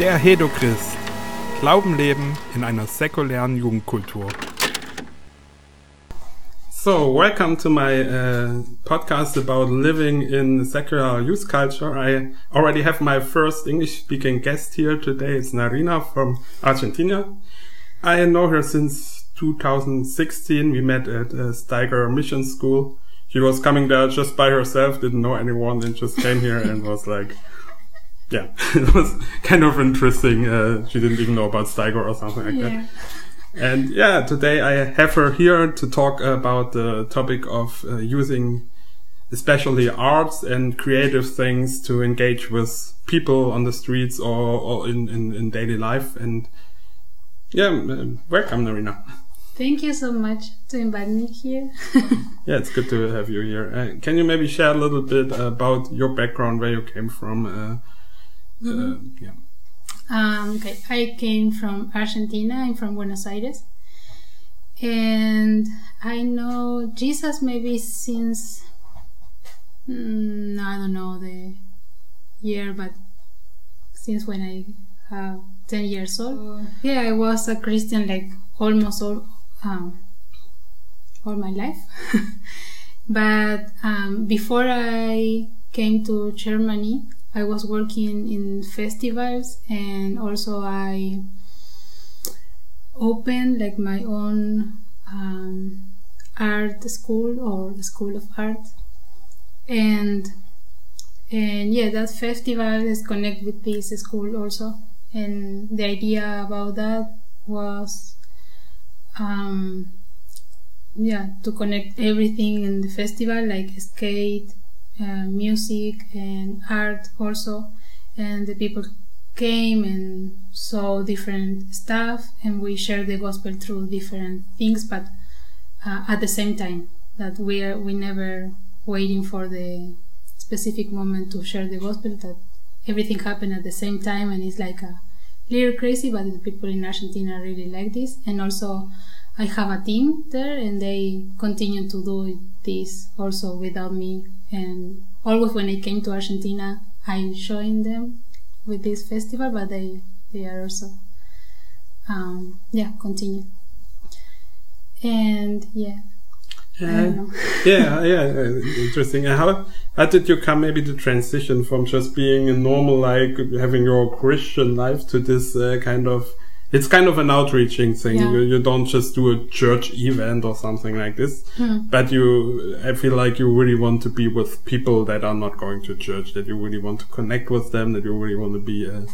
Der Hedochrist. Glauben leben in einer säkulären Jugendkultur. So, welcome to my uh, podcast about living in secular youth culture. I already have my first English speaking guest here today. It's Narina from Argentina. I know her since 2016. We met at uh, Steiger Mission School. She was coming there just by herself, didn't know anyone, and just came here and was like, yeah, it was kind of interesting. Uh, she didn't even know about Steiger or something like Yeah. that. And yeah, today I have her here to talk about the topic of uh, using especially arts and creative things to engage with people on the streets or, or in, in, in daily life. And yeah, um, welcome, Narina. Thank you so much to invite me here. Yeah, it's good to have you here. Uh, can you maybe share a little bit about your background, where you came from? Uh, uh, yeah. um, okay, I came from Argentina. I'm from Buenos Aires, and I know Jesus maybe since mm, I don't know the year, but since when I have ten years old. Yeah, I was a Christian like almost all um, all my life. but um, before I came to Germany, I was working in festivals and also I opened like my own um, art school or the school of art. And and yeah that festival is connected with this school also. And the idea about that was um, yeah to connect everything in the festival like skate music and art also and the people came and saw different stuff and we shared the gospel through different things but uh, at the same time that we are we never waiting for the specific moment to share the gospel that everything happened at the same time and it's like a little crazy but the people in argentina really like this and also i have a team there and they continue to do this also without me. And always when i came to argentina i joined them with this festival but they they are also um yeah continue. And yeah. I yeah, yeah, uh, interesting. How how did you come maybe to transition from just being a normal like having your Christian life to this uh, kind of it's kind of an outreaching thing. Yeah. You, you don't just do a church event or something like this, Hmm. but you I feel like you really want to be with people that are not going to church. That you really want to connect with them. That you really want to be. Uh,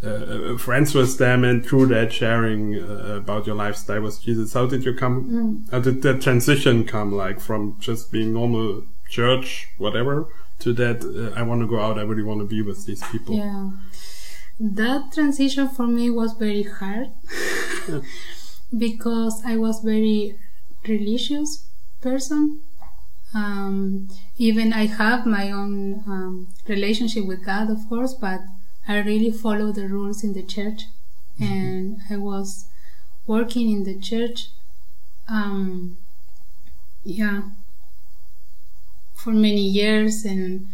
uh, friends with them and through that sharing uh, about your lifestyle with Jesus. How did you come? How did that transition come? Like from just being normal church, whatever, to that uh, I want to go out. I really want to be with these people. Yeah. That transition for me was very hard because I was very religious person. Um, even I have my own um, relationship with God, of course, but I really follow the rules in the church, and I was working in the church. Um, yeah, for many years, and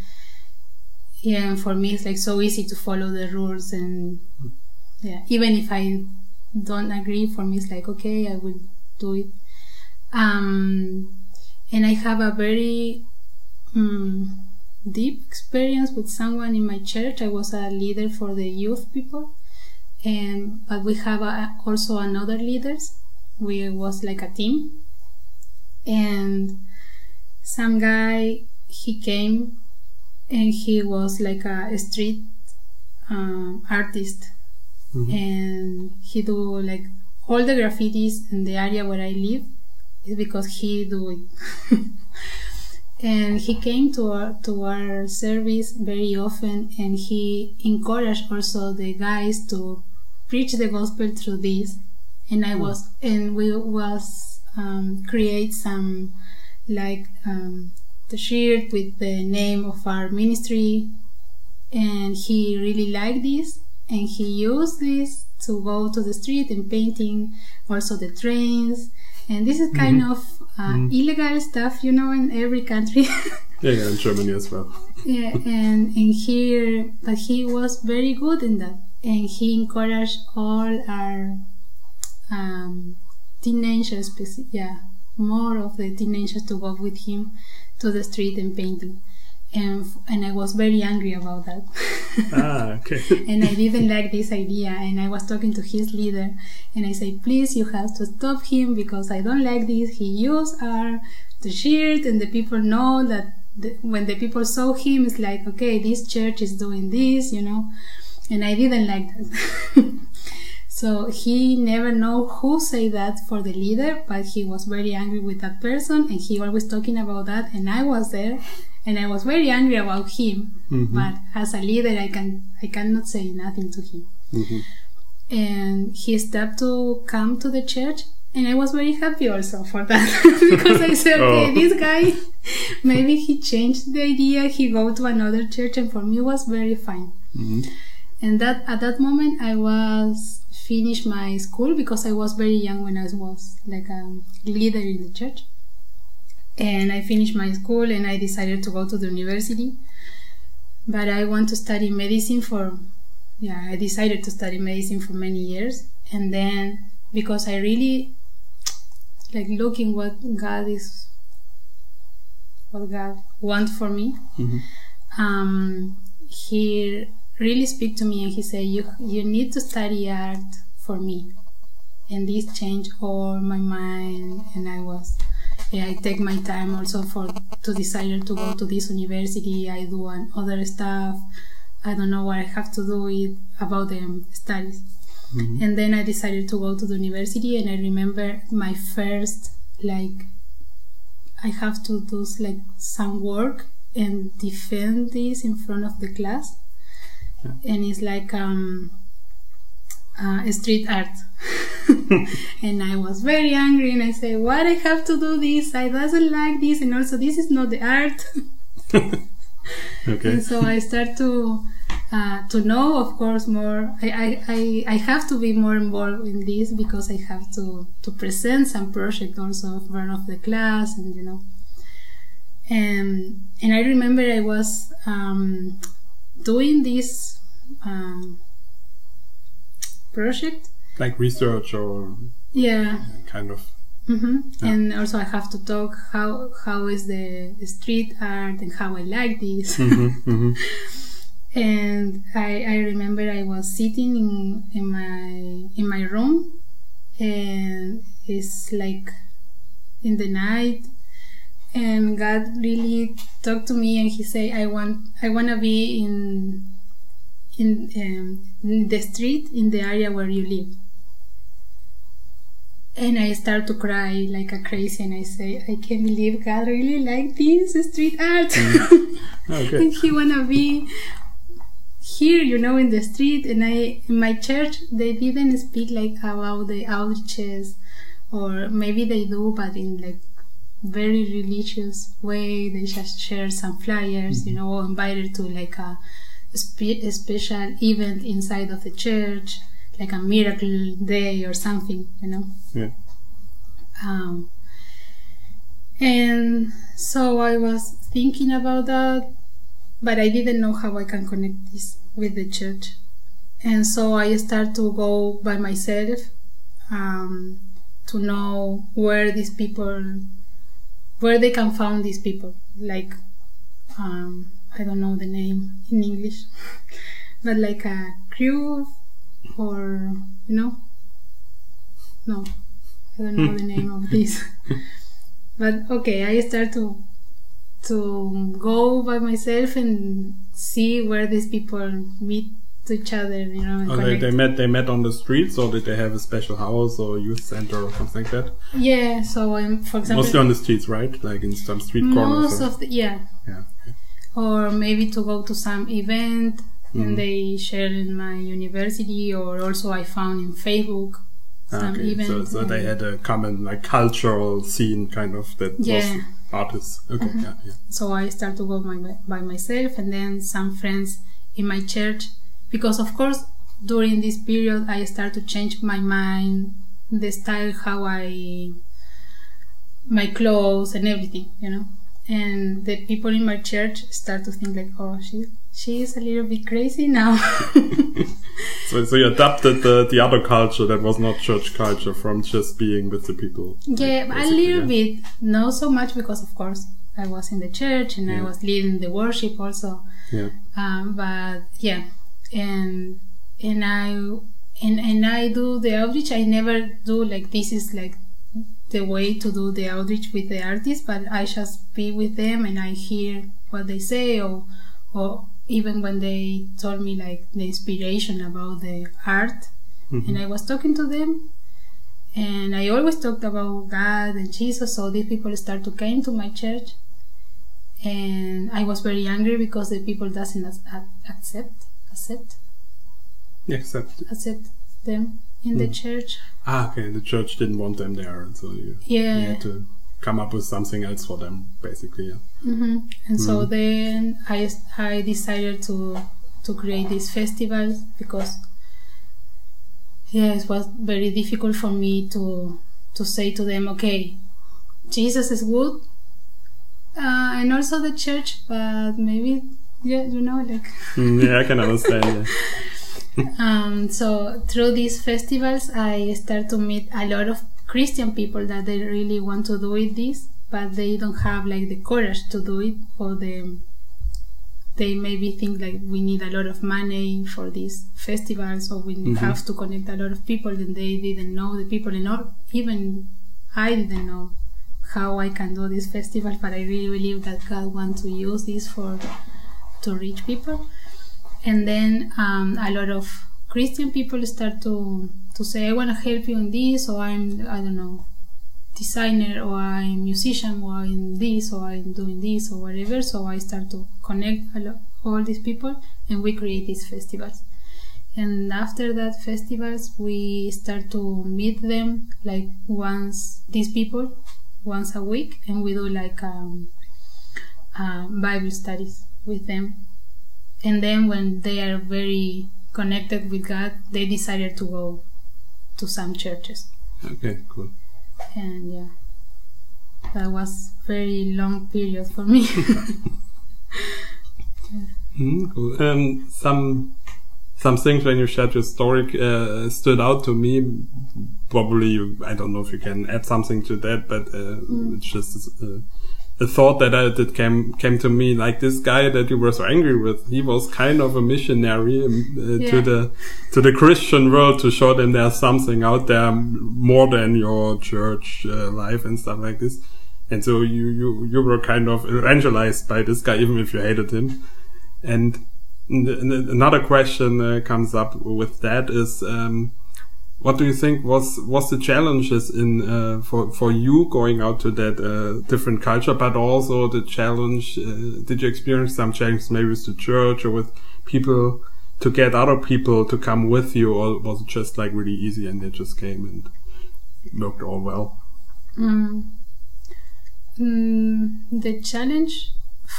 yeah, and for me it's like so easy to follow the rules, and yeah, even if I don't agree, for me it's like okay, I will do it. Um, and I have a very um, deep experience with someone in my church. I was a leader for the youth people, and but we have a, also another leaders. We was like a team, and some guy he came, and he was like a street um, artist, and he do like all the graffitis in the area where I live is because he do it. and he came to our to our service very often and he encouraged also the guys to preach the gospel through this. And i was and we was um, create some like um, the shirt with the name of our ministry. And he really liked this and he used this to go to the street and painting also the trains. And this is kind of uh, illegal stuff you know in every country. Yeah, yeah, in Germany as well. yeah and and here but he was very good in that. And he encouraged all our um, teenagers, yeah, more of the teenagers to go with him to the street and painting. And, and I was very angry about that. ah, okay. and I didn't like this idea. And I was talking to his leader, and I said, "Please, you have to stop him because I don't like this. He used our t-shirt, and the people know that the, when the people saw him, it's like, okay, this church is doing this, you know." And I didn't like that. so he never know who say that for the leader, but he was very angry with that person, and he always talking about that. And I was there, and I was very angry about him. Mhm. But as a leader, I can I cannot say nothing to him. Mhm. And he started to come to the church, and I was very happy also for that because I said, okay, Oh. this guy maybe he changed the idea. He go to another church, and for me it was very fine. Mhm. And that at that moment I was finished my school because I was very young when I was like a leader in the church. And I finished my school and I decided to go to the university. But I want to study medicine for yeah, I decided to study medicine for many years and then because I really like looking what God is what God wants for me Mhm. um, he really speak to me and he said you you need to study art for me. And this changed all my mind and i was yeah, i take my time also for to decide to go to this university. I do an other stuff. I don't know what i have to do with about the studies. Mhm. and then i decided to go to the university and i remember my first like i have to do like some work and defend this in front of the class and it's like um uh, street art and i was very angry and i say what i have to do this i doesn't like this and also this is not the art Okay. and so I start to uh, to know, of course, more. I, I, I, I have to be more involved in this because I have to to present some project also in front of the class, and you know. And and I remember I was um, doing this um, project. Like research or Yeah, kind of. hmm Yeah. and also I have to talk how how is the street art and how I like this. Mhm, mhm. and I, I remember I was sitting in, in my in my room and it's like in the night and God really talked to me and he said I want I want to be in in, um, in the street in the area where you live. And I start to cry like a crazy and I say I can't believe God really like this street art. Okay. and he wanna be here you know in the street and i in my church they didn't speak like about the outreaches or maybe they do but in like very religious way they just share some flyers you know invited to like a, spe- special event inside of the church like a miracle day or something you know Yeah. um, and so I was thinking about that, but I didn't know how I can connect this with the church. And so I started to go by myself um, to know where these people, where they can find these people. Like, um, I don't know the name in English, but like a crew or, you know, no, I don't know hmm. the name of this. But okay, I start to to go by myself and see where these people meet each other, you know, Oh, they, they met they met on the streets or did they have a special house or youth center or something like that? yeah, so I'm, for example, Mostly on the streets, right? Like in some street corners. most of the yeah, yeah. Or maybe to go to some event Mhm. and they share in my university, or also I found in Facebook Ah, some okay. events. So, so they had a common like cultural scene kind of that Yeah. was artists. Okay, Mhm. yeah, yeah. so I start to go my, by myself and then some friends in my church because of course during this period I start to change my mind the style how I my clothes and everything you know and the people in my church start to think like oh she she is a little bit crazy now. so, so you adapted the, the other culture that was not church culture from just being with the people. Yeah, like, a little yeah. bit. Not so much because, of course, I was in the church and yeah. I was leading the worship also. Yeah. Um, but yeah, and and I and and I do the outreach. I never do like this is like the way to do the outreach with the artists, but I just be with them and I hear what they say or or even when they told me like the inspiration about the art. Mm-hmm. and I was talking to them and I always talked about God and Jesus so these people start to come to my church. And I was very angry because the people doesn't accept accept. Accept. Accept them in the church ah okay the church didn't want them there so you, yeah you had to come up with something else for them basically yeah mm-hmm. and mm. so mm-hmm. then I, I decided to to create these festivals because yeah it was very difficult for me to to say to them okay jesus is good uh, and also the church but maybe yeah you know like mm, yeah i can understand yeah. um, so through these festivals i start to meet a lot of Christian people that they really want to do it this, but they don't have like the courage to do it, or the they maybe think like we need a lot of money for these festivals, or we mm-hmm. have to connect a lot of people, and they didn't know the people, and not even I didn't know how I can do this festival, but I really believe that God wants to use this for to reach people. And then um, a lot of Christian people start to to say I want to help you in this or I'm I don't know designer or I'm musician or I'm this or I'm doing this or whatever. So I start to connect all these people and we create these festivals. And after that festivals we start to meet them like once these people once a week and we do like um, uh, bible studies with them and then when they are very connected with god they decided to go to some churches. Okay, cool. And yeah, that was very long period for me. yeah. mm, cool. Um, some some things when you shared your story uh, stood out to me. Probably, you, I don't know if you can add something to that, but uh, mm. it's just uh, a thought that I, that came came to me like this guy that you were so angry with he was kind of a missionary um, uh, yeah. to the to the christian world to show them there's something out there more than your church uh, life and stuff like this and so you you you were kind of evangelized by this guy even if you hated him and another question uh, comes up with that is um, what do you think was was the challenges in uh, for for you going out to that uh, different culture, but also the challenge? Uh, did you experience some challenges maybe with the church or with people to get other people to come with you, or was it just like really easy and they just came and worked all well? Mm. Mm, the challenge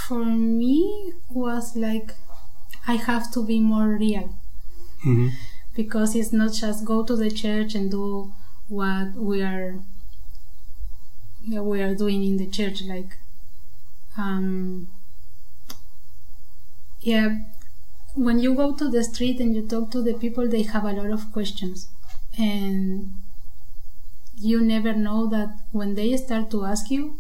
for me was like I have to be more real. Mm -hmm because it's not just go to the church and do what we are we are doing in the church like um, yeah when you go to the street and you talk to the people they have a lot of questions. And you never know that when they start to ask you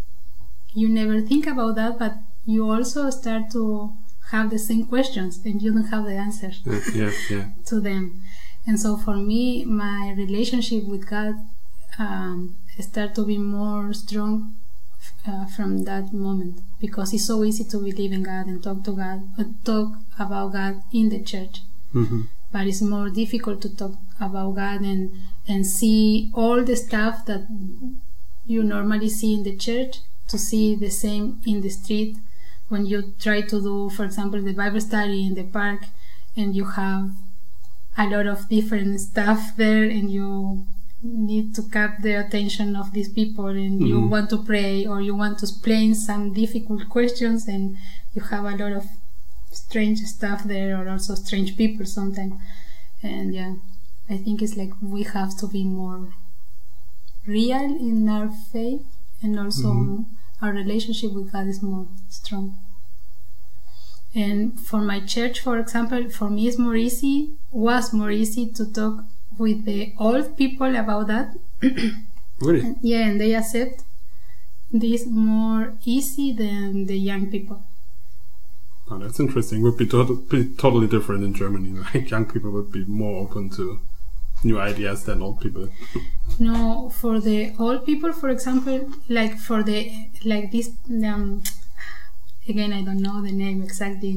you never think about that but you also start to have the same questions and you don't have the answers yeah, yeah. to them and so for me, my relationship with God um, started to be more strong uh, from that moment because it's so easy to believe in God and talk to God, uh, talk about God in the church. Mm-hmm. But it's more difficult to talk about God and and see all the stuff that you normally see in the church to see the same in the street when you try to do, for example, the Bible study in the park and you have a lot of different stuff there and you need to cap the attention of these people and mm-hmm. you want to pray or you want to explain some difficult questions and you have a lot of strange stuff there or also strange people sometimes and yeah i think it's like we have to be more real in our faith and also mm-hmm. Our relationship with god is more strong And for my church, for example, for me it's more easy, was more easy to talk with the old people about that. Really? yeah, and they accept this more easy than the young people. Oh, that's interesting. Would be, to- be totally different in Germany. Like young people would be more open to new ideas than old people. No, for the old people, for example, like for the like this. Um, again, I don't know the name exactly,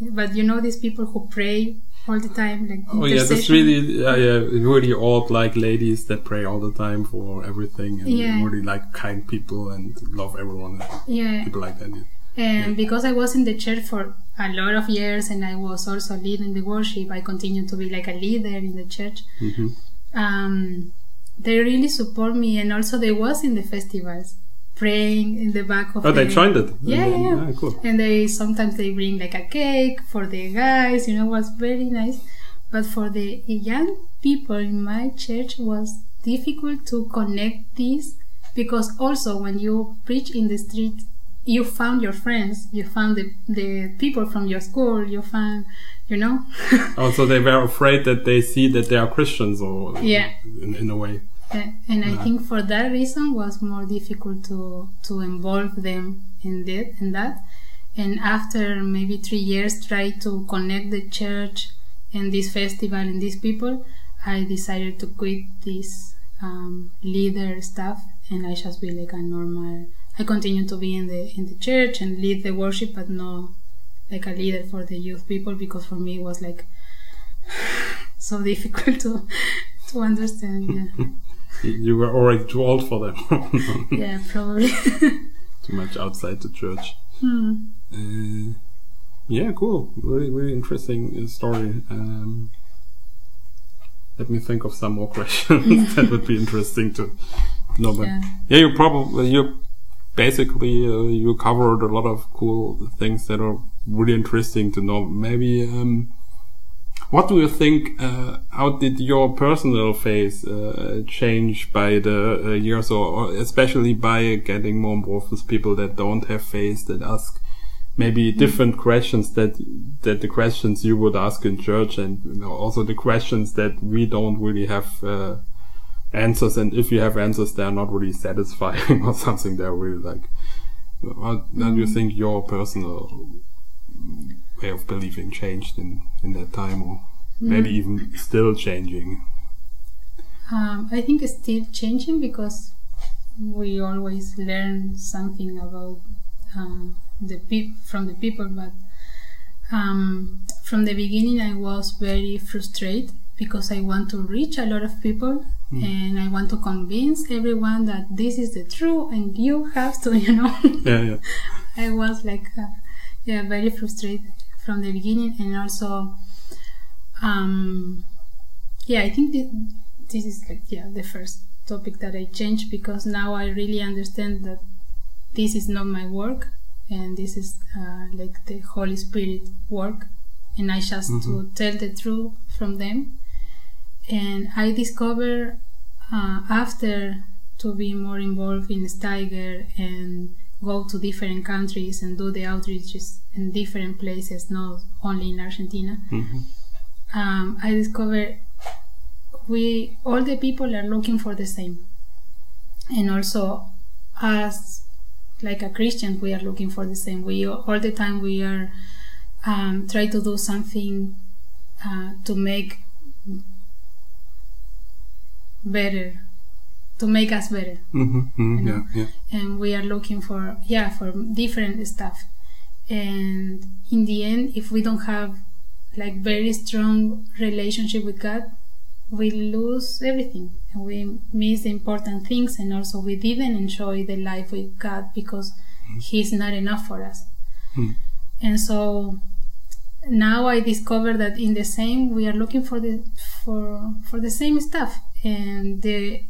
but you know these people who pray all the time, like Oh yeah, that's really yeah, yeah, really old like ladies that pray all the time for everything and Yeah. really like kind people and love everyone. yeah. People like that. yeah. And because I was in the church for a lot of years and I was also leading the worship, I continued to be like a leader in the church. Mhm. Um, they really support me, and also they was in the festivals, praying in the back of. Oh, they the- joined it. Yeah, yeah, yeah. Ah, cool. And they sometimes they bring like a cake for the guys. You know, was very nice. But for the young people in my church was difficult to connect this because also when you preach in the street you found your friends you found the, the people from your school you found you know Also, they were afraid that they see that they are Christians, or Yeah. in, in a way. and and I think for that reason was more difficult to to involve them in that in that and after maybe three years try to connect the church and this festival and these people I decided to quit this um, leader stuff and I just be like a normal I continue to be in the in the church and lead the worship but no like a leader for the youth people because for me it was like so difficult to to understand yeah You- You were already too old for them. yeah, probably. too much outside the church. Hmm. Uh, yeah, cool. Really, really interesting uh, story. Um, let me think of some more questions that would be interesting to know. But Yeah. yeah, you probably you basically uh, you covered a lot of cool things that are really interesting to know. Maybe um, what do you think? Uh, how did your personal phase uh, change by the uh, years, or, especially by getting more involved with people that don't have faith, that ask maybe different questions that that the questions you would ask in church, and you know, also the questions that we don't really have uh, answers, and if you have answers, they are not really satisfying or something. They're really like. How do you think your personal way of believing changed in in that time, or maybe even still changing? Um, I think it's still changing because we always learn something about um, the peop- from the people. But um, from the beginning, I was very frustrated because I want to reach a lot of people and I want to convince everyone that this is the truth and you have to, you know. Yeah, yeah. I was like, uh, yeah, very frustrated from the beginning, and also, um, yeah, I think thi- this is like yeah the first topic that I changed because now I really understand that this is not my work, and this is uh, like the Holy Spirit work, and I just to tell the truth from them, and I discover uh, after to be more involved in Steiger and go to different countries and do the outreaches in different places, not only in Argentina. Um, I discovered we all the people are looking for the same, and also as like a Christian, we are looking for the same. We all the time we are um, try to do something uh, to make better, to make us better. Mm-hmm, mm-hmm, You yeah, know? yeah. and we are looking for yeah for different stuff. And in the end if we don't have like very strong relationship with god we lose everything. And we miss the important things and also we didn't enjoy the life with god because he's not enough for us. And so now i discover that in the same we are looking for the for for the same stuff and the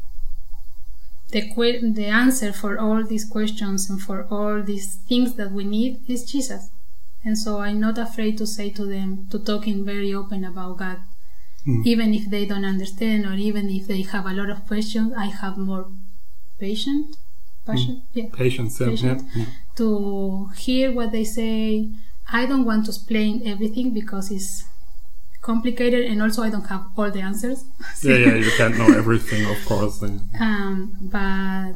the que- the answer for all these questions and for all these things that we need is Jesus. And so I'm not afraid to say to them to talking very open about God. Hmm. Even if they don't understand or even if they have a lot of questions, I have more patient hmm. passion yeah Patience, yeah, yeah, Patient. yeah. Hmm. to hear what they say I don't want to explain everything because it's complicated and also I don't have all the answers. yeah, yeah, you can't know everything, of course. Yeah. Um, but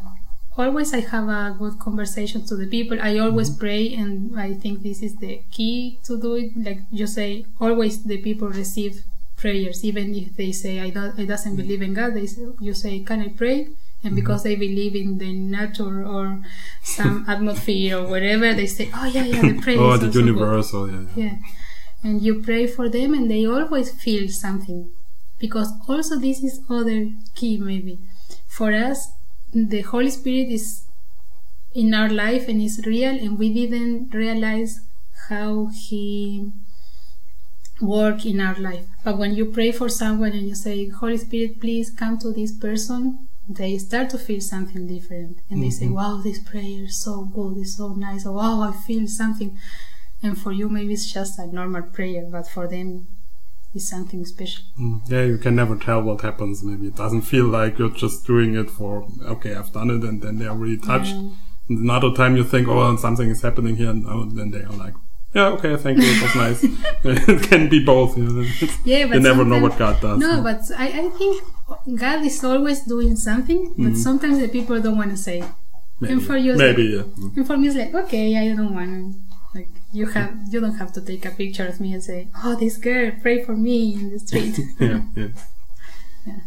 always I have a good conversation to the people. I always mm-hmm. pray, and I think this is the key to do it. Like you say, always the people receive prayers, even if they say I don't, I doesn't mm-hmm. believe in God. They say, you say, can I pray? And mm-hmm. because they believe in the nature or some atmosphere or whatever, they say, oh yeah, yeah, the prayer. oh, the universal, yeah, yeah. yeah. And you pray for them, and they always feel something. Because also this is other key maybe for us the Holy Spirit is in our life and is real, and we didn't realize how He work in our life. But when you pray for someone and you say, Holy Spirit, please come to this person, they start to feel something different. And mm-hmm. they say, mm-hmm. Wow, this prayer is so good, it's so nice. Oh, wow, I feel something. And for you, maybe it's just a normal prayer, but for them, it's something special. Mm, yeah, you can never tell what happens. Maybe it doesn't feel like you're just doing it for, okay, I've done it, and then they are really touched. Yeah. And another time you think, oh, something is happening here, and oh, then they are like, yeah, okay, thank you, it was nice. it can be both. You, know? yeah, but you never know what God does. No, but I, I think God is always doing something, but mm. sometimes the people don't want to say. Maybe. And for you, maybe, like, yeah. And for me, it's like, okay, I don't want to like you have you don't have to take a picture of me and say, "Oh, this girl, pray for me in the street." yeah, yeah. Yeah.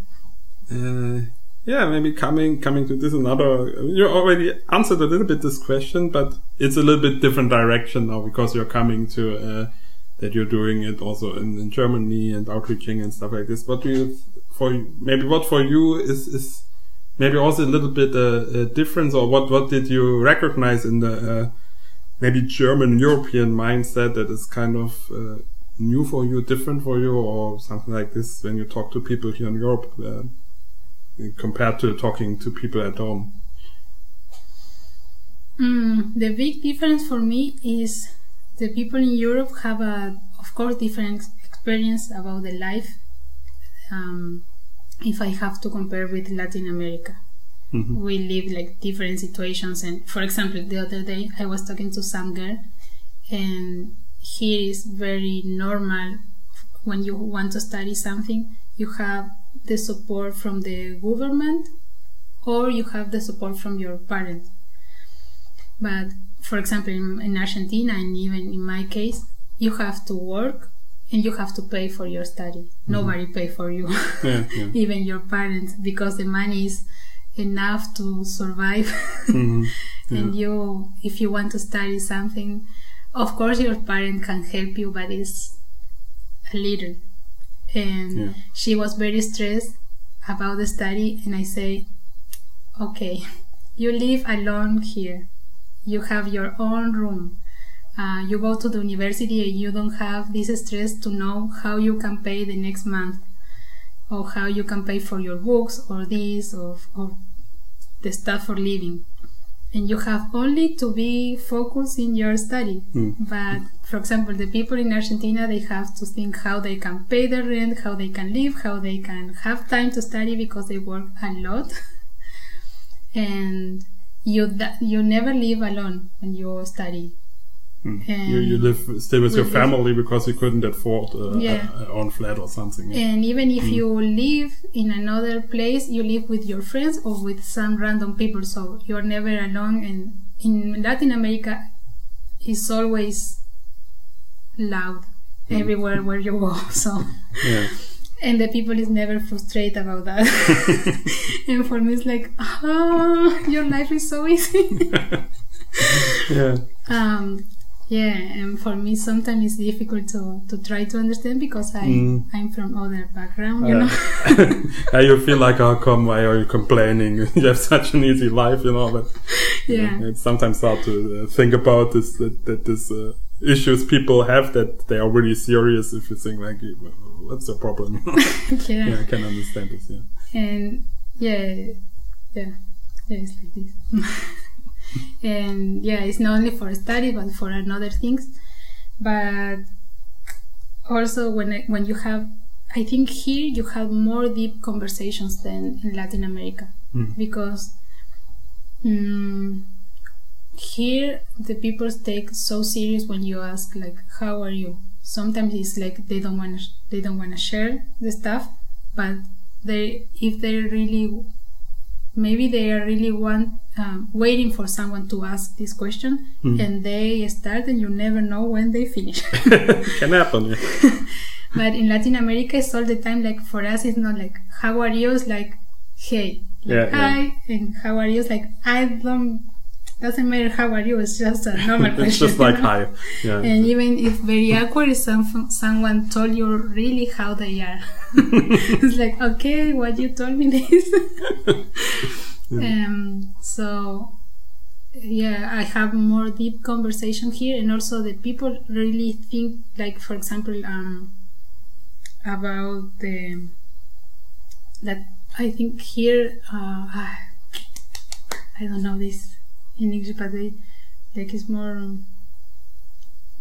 Uh, yeah, maybe coming coming to this another. You already answered a little bit this question, but it's a little bit different direction now because you're coming to uh, that you're doing it also in, in Germany and outreaching and stuff like this. What do you for maybe what for you is is maybe also a little bit a, a difference, or what what did you recognize in the uh, maybe German European mindset that is kind of uh, new for you, different for you, or something like this when you talk to people here in Europe uh, compared to talking to people at home? Mm, the big difference for me is the people in Europe have a, of course, different experience about the life. Um, if I have to compare with Latin America. Mm-hmm. We live like different situations. And for example, the other day I was talking to some girl, and here is very normal when you want to study something, you have the support from the government or you have the support from your parents. But for example, in, in Argentina and even in my case, you have to work and you have to pay for your study. Mm-hmm. Nobody pay for you, yeah, yeah. even your parents, because the money is enough to survive. mm-hmm. yeah. And you, if you want to study something, of course your parent can help you, but it's a little. And she was very stressed about the study, and I say, okay, you live alone here. You have your own room. Uh, you go to the university and you don't have this stress to know how you can pay the next month or how you can pay for your books or this or, or the stuff for living. And you have only to be focused in your study. Mm. but for example the people in argentina they have to think how they can pay their rent how they can live how they can have time to study because they work a lot. And you you never live alone when you study Hmm. You, you live still with your family because you couldn't afford a, yeah. a, a own flat or something. Yeah. And even if mm. you live in another place, you live with your friends or with some random people, so you're never alone. And in Latin America, it's always loud mm. everywhere where you go. So. Yeah. And the people is never frustrated about that. and for me, it's like, oh, your life is so easy. yeah. Um, yeah and for me sometimes it's difficult to, to try to understand because I, mm. I'm from other background you uh, know? yeah, you feel like oh come why are you complaining? You have such an easy life you know but yeah you know, it's sometimes hard to uh, think about this that, that this uh, issues people have that they are really serious if you think like what's the problem? Yeah. yeah I can understand this yeah. And yeah yeah yeah it's like this and yeah it's not only for study but for another things. But also when I, when you have i think here you have more deep conversations than in latin america. Mm. because um, here the people take so serious when you ask like how are you? Sometimes it's like they don't want to they don't want to share the stuff but they if they really maybe they are really want um, waiting for someone to ask this question Hmm. and they start and you never know when they finish Can happen. Yeah. but in latin america it's all the time like for us it's not like how are you it's like hey like, Yeah, yeah. hi and how are you it's like i don't doesn't matter how are you it's just a normal question it's just like you know? hi. Yeah. And even if very awkward, if some, someone told you really how they are, it's like, okay, what you told me this. Um, so, yeah, I have more deep conversation here, and also the people really think, like, for example, um, about the that I think here, uh, I don't know this in English, but they like it's more.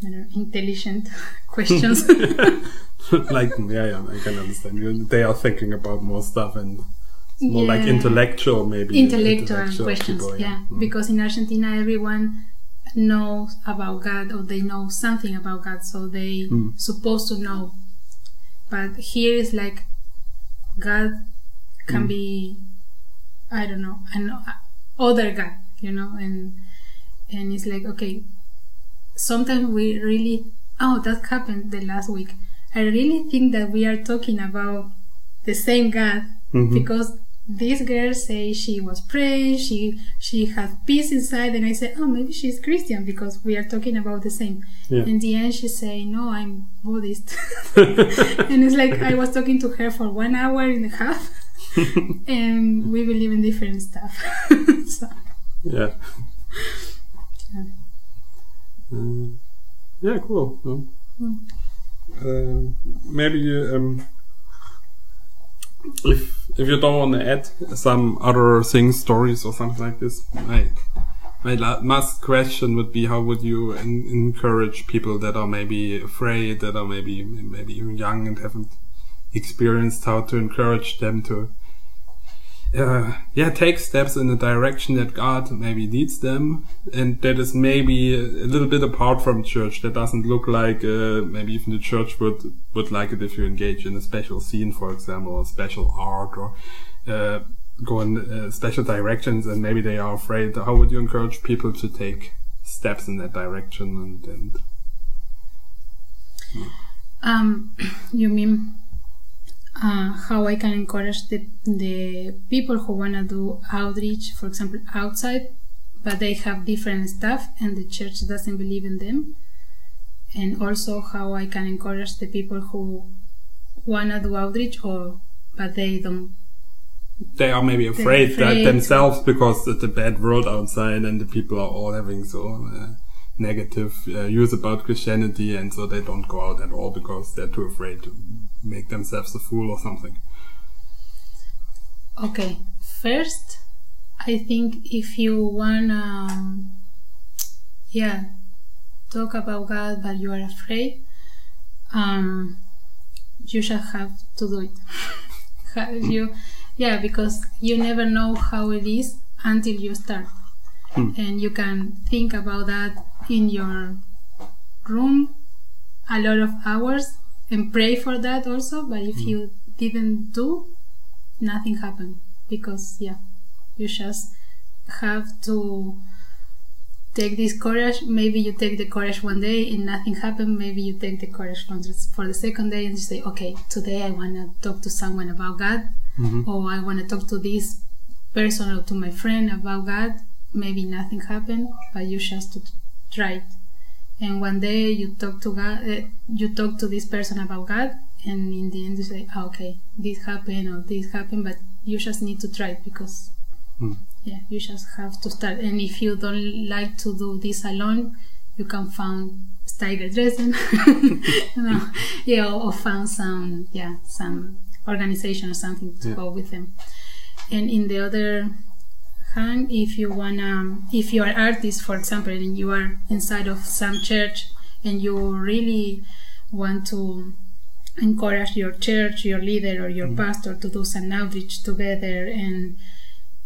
know, intelligent questions. like yeah, yeah, I can understand. They are thinking about more stuff and more like intellectual, maybe intellectual questions people, yeah, Mm. because in argentina everyone knows about god or they know something about god so they Mm. supposed to know but here is like god can Mm. be i don't know an other god you know and and it's like okay sometimes we really oh that happened the last week i really think that we are talking about the same god Mhm. because this girl say she was praying she she had peace inside and i said oh maybe she's christian because we are talking about the same Yeah. in the end she say no i'm buddhist and it's like i was talking to her for one hour and a half and we believe in different stuff so yeah. Yeah. Uh, yeah, cool. Hmm. Uh, maybe you, um, if if you don't want to add some other things, stories or something like this, my my last question would be: How would you en- encourage people that are maybe afraid, that are maybe maybe even young and haven't experienced how to encourage them to uh, yeah, take steps in the direction that God maybe leads them, and that is maybe a little bit apart from church. That doesn't look like uh, maybe even the church would would like it if you engage in a special scene, for example, or special art, or uh, go in uh, special directions, and maybe they are afraid. How would you encourage people to take steps in that direction? And, and Um, you mean uh, how I can encourage the the people who wanna do outreach, for example, outside, but they have different stuff and the church doesn't believe in them, and also how I can encourage the people who wanna do outreach or but they don't. they are maybe afraid, that themselves because it's a bad world outside and the people are all having so uh, negative uh, views about Christianity and so they don't go out at all because they're too afraid to make themselves a fool or something. Okay, first, I think if you wanna, um, yeah, talk about God but you are afraid, um, you should have to do it. Ha- you, yeah, because you never know how it is until you start, Hmm. and you can think about that in your room a lot of hours and pray for that also. But if you didn't do, nothing happened because yeah, you just have to take this courage. Maybe you take the courage one day and nothing happened. Maybe you take the courage for the, second day and you say, okay, today I want to talk to someone about God, Mhm. or I want to talk to this person or to my friend about God. Maybe nothing happened, but you just to try it. And one day you talk to God, uh, you talk to this person about God, and in the end you say, ah, okay, this happened or this happened, but you just need to try because Hmm. yeah, you just have to start. And if you don't like to do this alone, you can find Steiger Dresden, you know, yeah, or, or find some, yeah, some organization or something to Yeah. go with them. And in the other hand, if you wanna, if you are artist, for example, and you are inside of some church and you really want to encourage your church, your leader or your pastor to do some outreach together and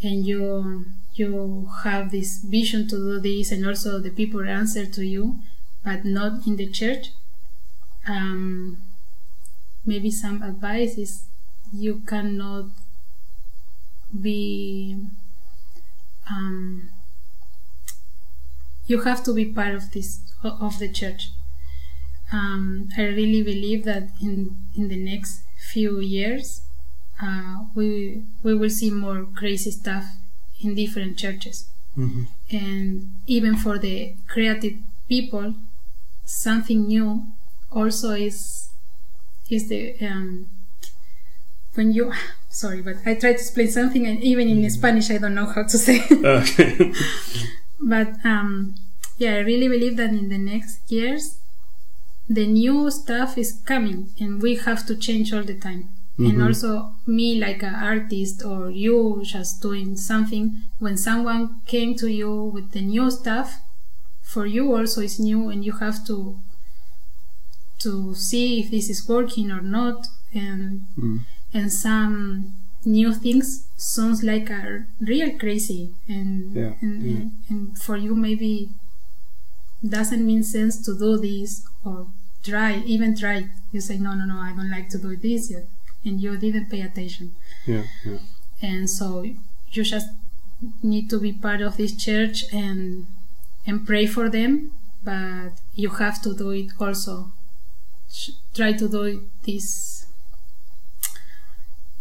and you you have this vision to do this and also the people answer to you but not in the church um, maybe some advice is you cannot be um, you have to be part of this of the church um, i really believe that in in the next few years uh, we we will see more crazy stuff in different churches Mhm. and even for the creative people something new also is is the um, when you sorry but i try to explain something and even in spanish i don't know how to say Okay. but um, yeah i really believe that in the next years the new stuff is coming and we have to change all the time and Mhm. also me like an artist or you just doing something when someone came to you with the new stuff for you also is new and you have to to see if this is working or not and Mm. And some new things sounds like a real crazy and Yeah, and, yeah. and and for you maybe doesn't mean sense to do this or try even try you say no no no i don't like to do this yet and you didn't pay attention Yeah, yeah. and so you just need to be part of this church and and pray for them but you have to do it also Sh- try to do this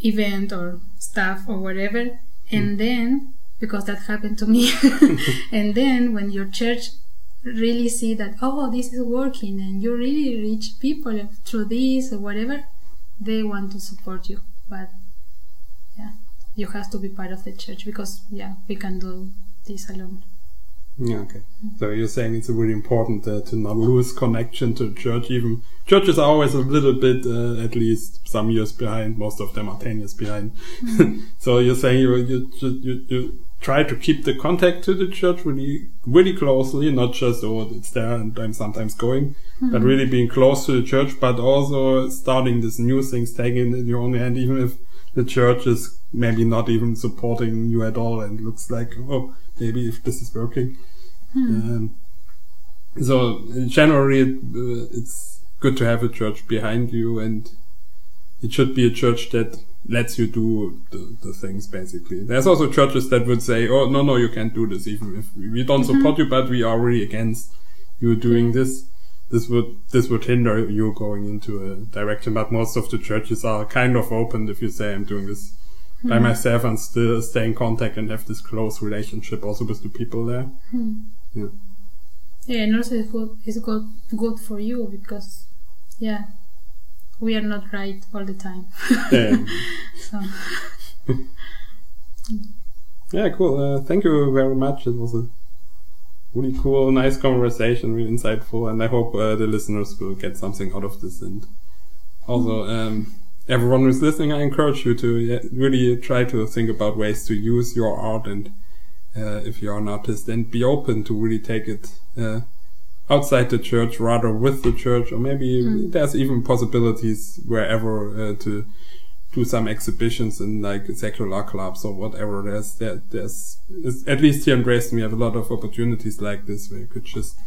event or stuff or whatever and mm. then because that happened to me and then when your church really see that oh this is working and you really reach people through this or whatever they want to support you. But yeah you have to be part of the church because yeah we can do this alone Yeah, okay. So you're saying it's really important uh, to not lose connection to church. Even churches are always a little bit, uh, at least some years behind. Most of them are ten years behind. so you're saying you, you you you try to keep the contact to the church really really closely, not just oh it's there and I'm sometimes going, but really being close to the church, but also starting this new things, taking it in your own hand, even if the church is maybe not even supporting you at all and looks like oh maybe if this is working. Um, so generally, it, uh, it's good to have a church behind you, and it should be a church that lets you do the, the things. Basically, there's also churches that would say, "Oh no, no, you can't do this. Even if we don't support you, but we are really against you doing this." This would this would hinder you going into a direction. But most of the churches are kind of open if you say, "I'm doing this." By myself and still stay in contact and have this close relationship also with the people there. Yeah. yeah and also it's good it's good good for you because yeah we are not right all the time Yeah. so Yeah, cool. Uh, thank you very much. It was a really cool, nice conversation, really insightful, and I hope uh, the listeners will get something out of this. And also, um, everyone who's listening, I encourage you to yeah, really try to think about ways to use your art, and uh, if you're an artist, and be open to really take it uh, outside the church, rather with the church, or maybe there's even possibilities wherever uh, to do some exhibitions in like secular clubs or whatever. There's there, there's at least here in Dresden we have a lot of opportunities like this where you could just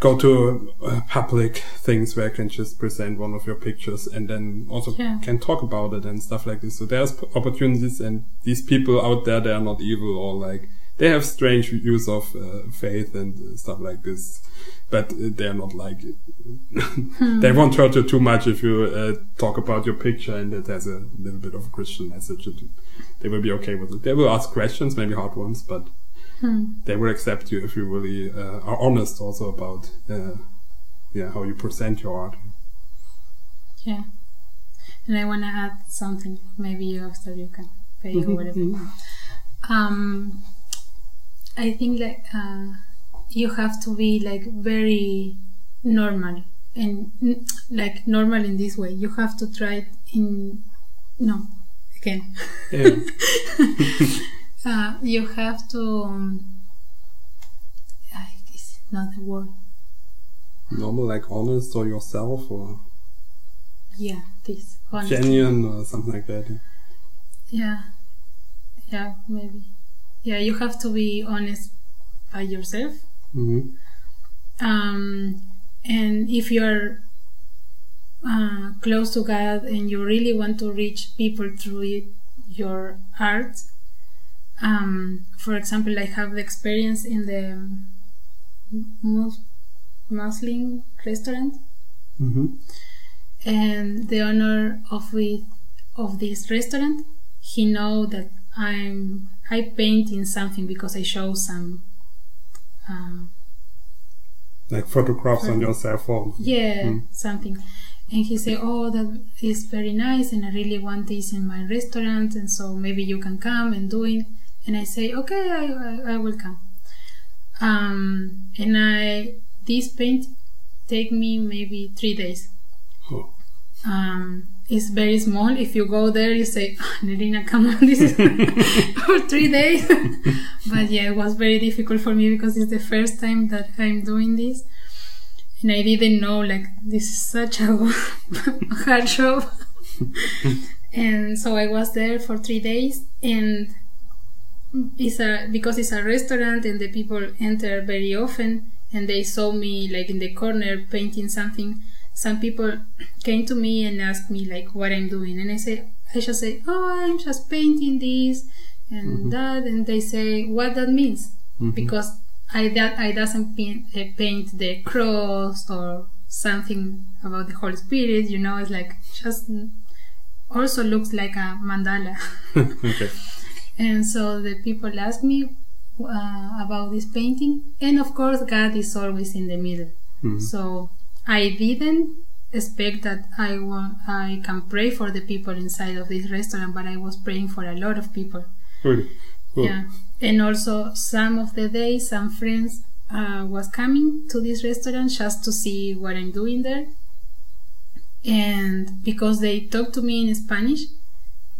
go to uh, public things where you can just present one of your pictures and then also Yeah. can talk about it and stuff like this. So there's p- opportunities and these people out there they are not evil or like they have strange views of uh, faith and stuff like this, but they're not like they won't hurt you too much if you uh, talk about your picture and it has a little bit of a Christian message. It, they will be okay with it. They will ask questions, maybe hard ones, but they will accept you if you really uh, are honest also about uh, yeah how you present your art. yeah. And i want to add something maybe you after you can pay or whatever. um i think like uh, you have to be like very normal and like normal in this way. You have to try it in no again. Yeah. uh, you have to um, I guess not the word Normal, like honest or yourself or yeah this honestly. genuine or something like that. yeah yeah maybe yeah, you have to be honest by yourself. hmm Um, and if you're uh, close to God and you really want to reach people through it, your art, um, for example, I have the experience in the Mus- Muslim restaurant, hmm and the owner of it, of this restaurant, he know that I'm I paint in something because I show some. Uh, Like photographs on your cell phone. yeah Mm. something and he said oh that is very nice and i really want this in my restaurant and so maybe you can come and do it and i say okay i, I, I will come. Um, and i this paint take me maybe three days. Oh. um, it's very small. If you go there you say oh, Nerina come on this is for three days. But yeah it was very difficult for me because it's the first time that i'm doing this. And i didn't know like this is such a hard job. And so i was there for three days and it's a because it's a restaurant and the people enter very often and they saw me like in the corner painting something. Some people came to me and asked me like what i'm doing. And i say i just say oh i'm just painting this and that. And they say what that means? Because i that i doesn't paint, uh, paint the cross or something about the holy spirit you know? It's like just also looks like a mandala. Okay. and so the people ask me uh, about this painting and of course god is always in the middle Mhm. so i didn't expect that i want i can pray for the people inside of this restaurant but i was praying for a lot of people Really. Cool. yeah and also some of the days some friends uh, was coming to this restaurant just to see what i'm doing there and because they talked to me in spanish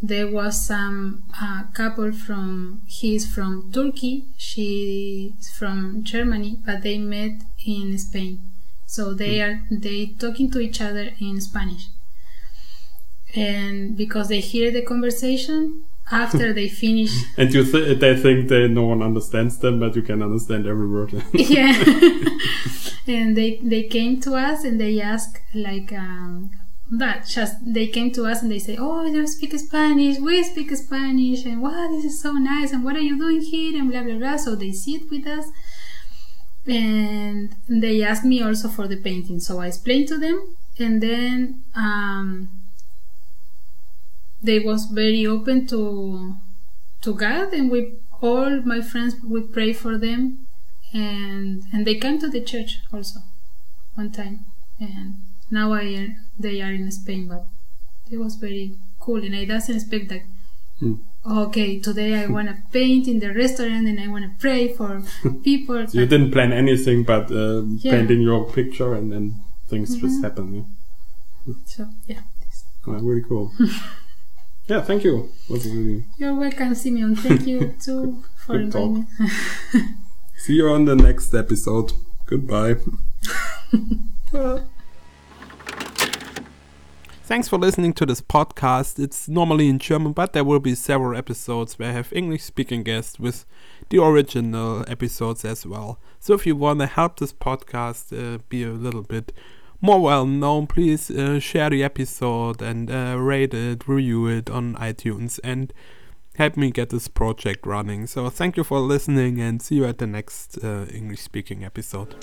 there was some uh, couple from he's from turkey she's from germany but they met in spain. So they are they talking to each other in spanish. And because they hear the conversation after they finish And you th- they think that no one understands them, but you can understand every word. yeah. And they they came to us and they asked like um that just they came to us and they say oh you speak spanish. We speak spanish. And wow this is so nice. And what are you doing here? And blah blah blah. So they sit with us. And they asked me also for the painting. So i explained to them. And then um they was very open to to god. And we all my friends we pray for them. And and they came to the church also one time. And now I they are in Spain but it was very cool and I doesn't expect that Hmm. okay today I want to paint in the restaurant and I want to pray for people you but- didn't plan anything, but uh, Yeah. painting your picture, and then things just happen. Yeah. so yeah Well, really cool. yeah, thank you. Really. you're welcome Simeon thank you too for inviting me See you on the next episode. Goodbye. Thanks for listening to this podcast. It's normally in German, but there will be several episodes where I have English speaking guests with the original episodes as well. So if you want to help this podcast uh, be a little bit more well known, please uh, share the episode and uh, rate it, review it on iTunes, and help me get this project running. So thank you for listening and see you at the next uh, English speaking episode.